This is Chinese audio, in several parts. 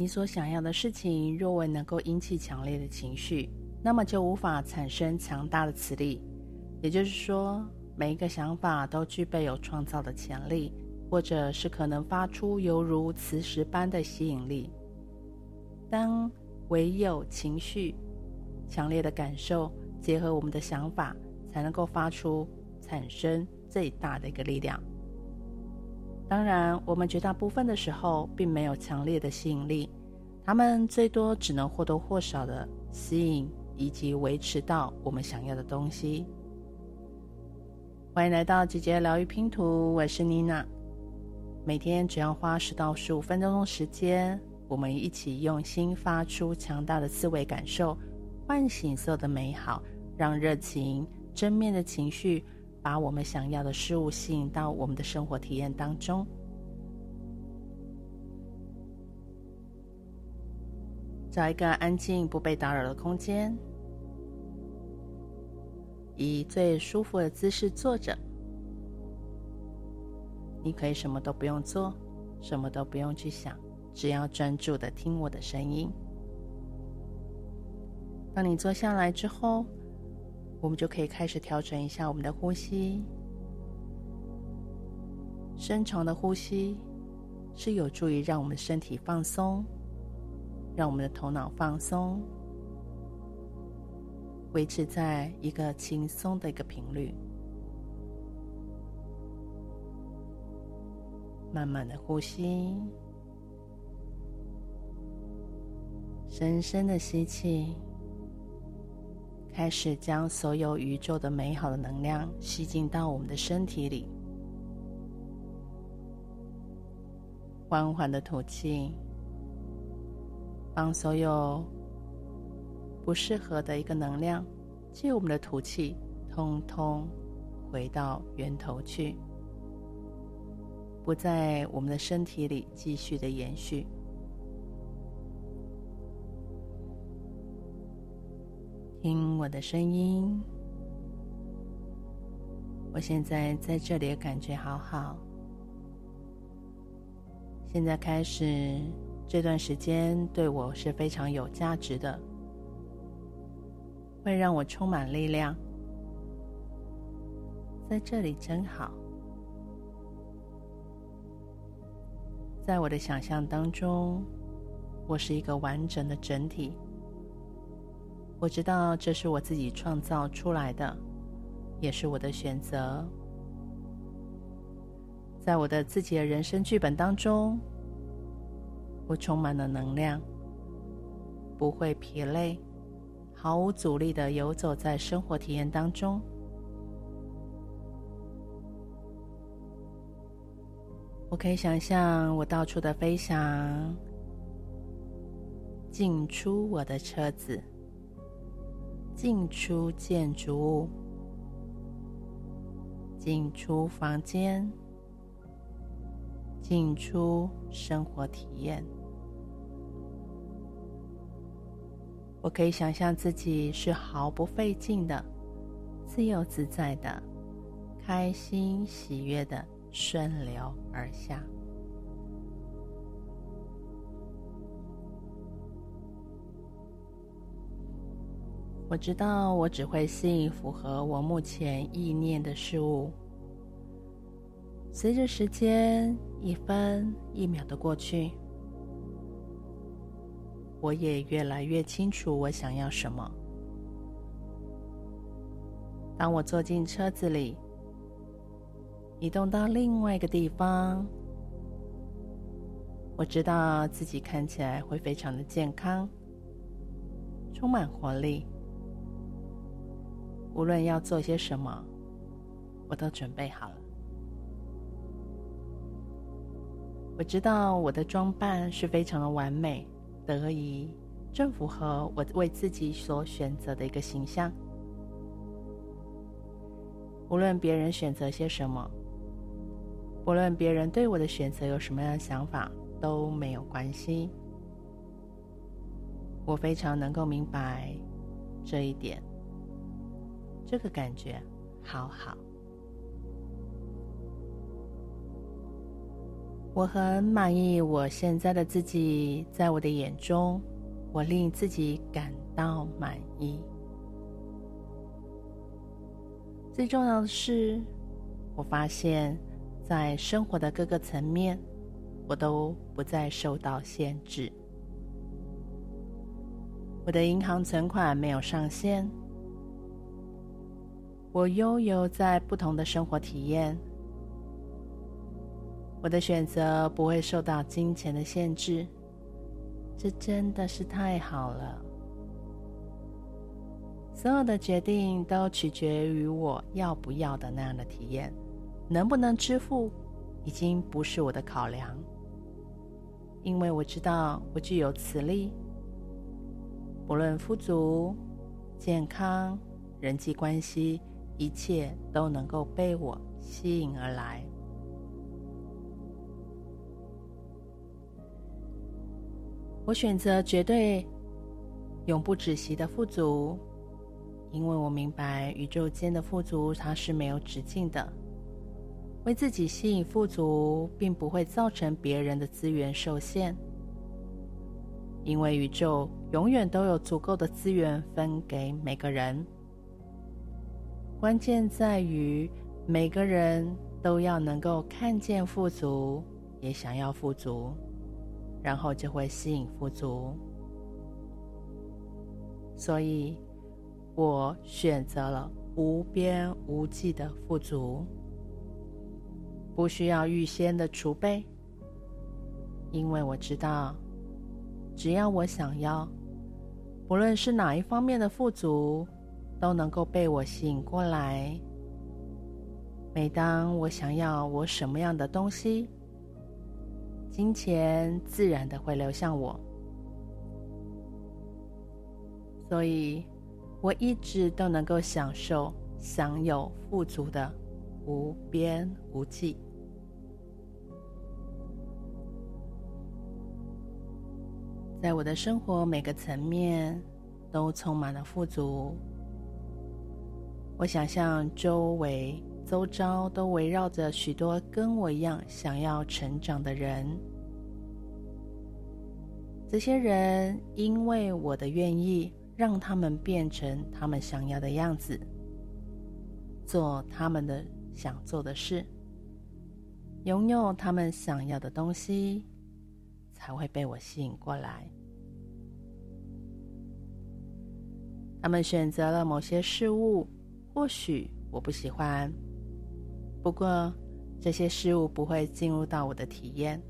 你所想要的事情若未能够引起强烈的情绪，那么就无法产生强大的磁力。也就是说，每一个想法都具备有创造的潜力，或者是可能发出犹如磁石般的吸引力。当唯有情绪、强烈的感受结合我们的想法，才能够发出产生最大的一个力量。当然，我们绝大部分的时候并没有强烈的吸引力，他们最多只能或多或少的吸引以及维持到我们想要的东西。欢迎来到姐姐疗愈拼图，我是妮娜。每天只要花十到十五分钟的时间，我们一起用心发出强大的思维感受，唤醒所有的美好，让热情、正面的情绪。把我们想要的事物吸引到我们的生活体验当中。找一个安静、不被打扰的空间，以最舒服的姿势坐着。你可以什么都不用做，什么都不用去想，只要专注的听我的声音。当你坐下来之后，我们就可以开始调整一下我们的呼吸。深长的呼吸是有助于让我们身体放松，让我们的头脑放松，维持在一个轻松的一个频率。慢慢的呼吸，深深的吸气。开始将所有宇宙的美好的能量吸进到我们的身体里，缓缓的吐气，帮所有不适合的一个能量，借我们的吐气，通通回到源头去，不在我们的身体里继续的延续。听我的声音，我现在在这里感觉好好。现在开始，这段时间对我是非常有价值的，会让我充满力量。在这里真好，在我的想象当中，我是一个完整的整体。我知道这是我自己创造出来的，也是我的选择。在我的自己的人生剧本当中，我充满了能量，不会疲累，毫无阻力的游走在生活体验当中。我可以想象我到处的飞翔，进出我的车子。进出建筑物，进出房间，进出生活体验。我可以想象自己是毫不费劲的、自由自在的、开心喜悦的顺流而下。我知道，我只会吸引符合我目前意念的事物。随着时间一分一秒的过去，我也越来越清楚我想要什么。当我坐进车子里，移动到另外一个地方，我知道自己看起来会非常的健康，充满活力。无论要做些什么，我都准备好了。我知道我的装扮是非常的完美、得宜，正符合我为自己所选择的一个形象。无论别人选择些什么，无论别人对我的选择有什么样的想法，都没有关系。我非常能够明白这一点。这个感觉好好。我很满意我现在的自己，在我的眼中，我令自己感到满意。最重要的是，我发现，在生活的各个层面，我都不再受到限制。我的银行存款没有上限，我拥有在不同的生活体验。我的选择不会受到金钱的限制，这真的是太好了。所有的决定都取决于我要不要的那样的体验，能不能支付已经不是我的考量，因为我知道我具有磁力，不论富足、健康、人际关系，一切都能够被我吸引而来。我选择绝对永不止息的富足，因为我明白宇宙间的富足它是没有止境的。为自己吸引富足，并不会造成别人的资源受限，因为宇宙永远都有足够的资源分给每个人。关键在于每个人都要能够看见富足，也想要富足。然后就会吸引富足，所以我选择了无边无际的富足，不需要预先的储备，因为我知道，只要我想要，不论是哪一方面的富足，都能够被我吸引过来。每当我想要我什么样的东西，金钱自然的会流向我，所以我一直都能够享受、享有富足的无边无际。在我的生活每个层面都充满了富足。我想象周围。周遭都围绕着许多跟我一样想要成长的人，这些人因为我的愿意，让他们变成他们想要的样子，做他们的想做的事，拥有他们想要的东西，才会被我吸引过来。他们选择了某些事物，或许我不喜欢。不过，这些事物不会进入到我的体验。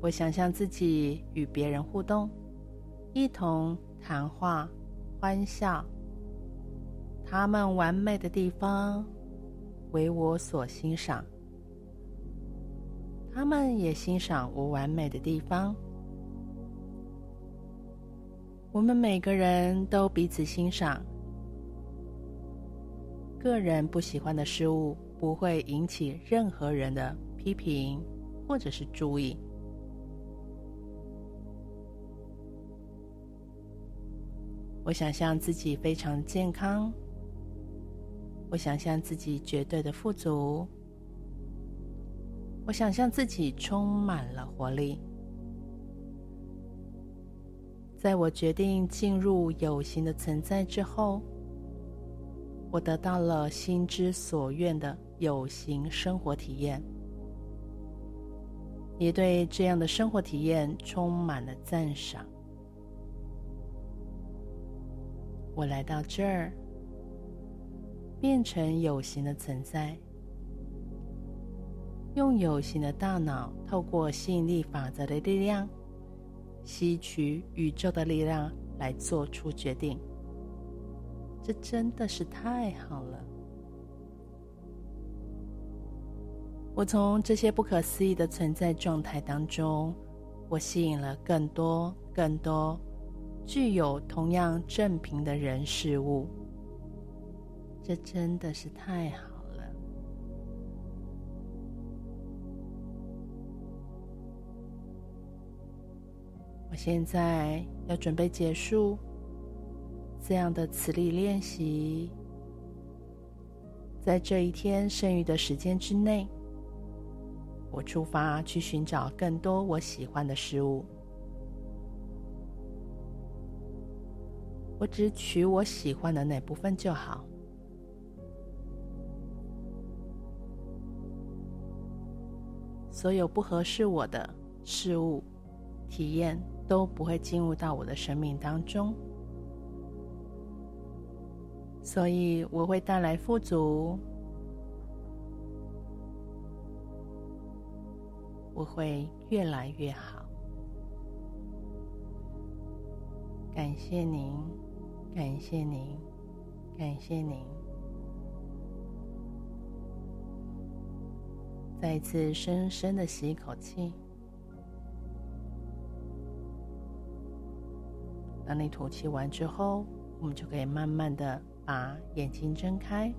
我想象自己与别人互动，一同谈话、欢笑。他们完美的地方为我所欣赏，他们也欣赏我完美的地方。我们每个人都彼此欣赏。个人不喜欢的事物不会引起任何人的批评或者是注意。我想象自己非常健康，我想象自己绝对的富足，我想象自己充满了活力。在我决定进入有形的存在之后。我得到了心之所愿的有形生活体验，也对这样的生活体验充满了赞赏。我来到这儿，变成有形的存在，用有形的大脑，透过吸引力法则的力量，吸取宇宙的力量来做出决定。这真的是太好了！我从这些不可思议的存在状态当中，我吸引了更多、更多具有同样正频的人事物。这真的是太好了！我现在要准备结束。这样的磁力练习，在这一天剩余的时间之内，我出发去寻找更多我喜欢的事物。我只取我喜欢的那部分就好。所有不合适我的事物、体验都不会进入到我的生命当中。所以我会带来富足，我会越来越好。感谢您，感谢您，感谢您。再一次深深的吸一口气，当你吐气完之后，我们就可以慢慢的。把眼睛睁开。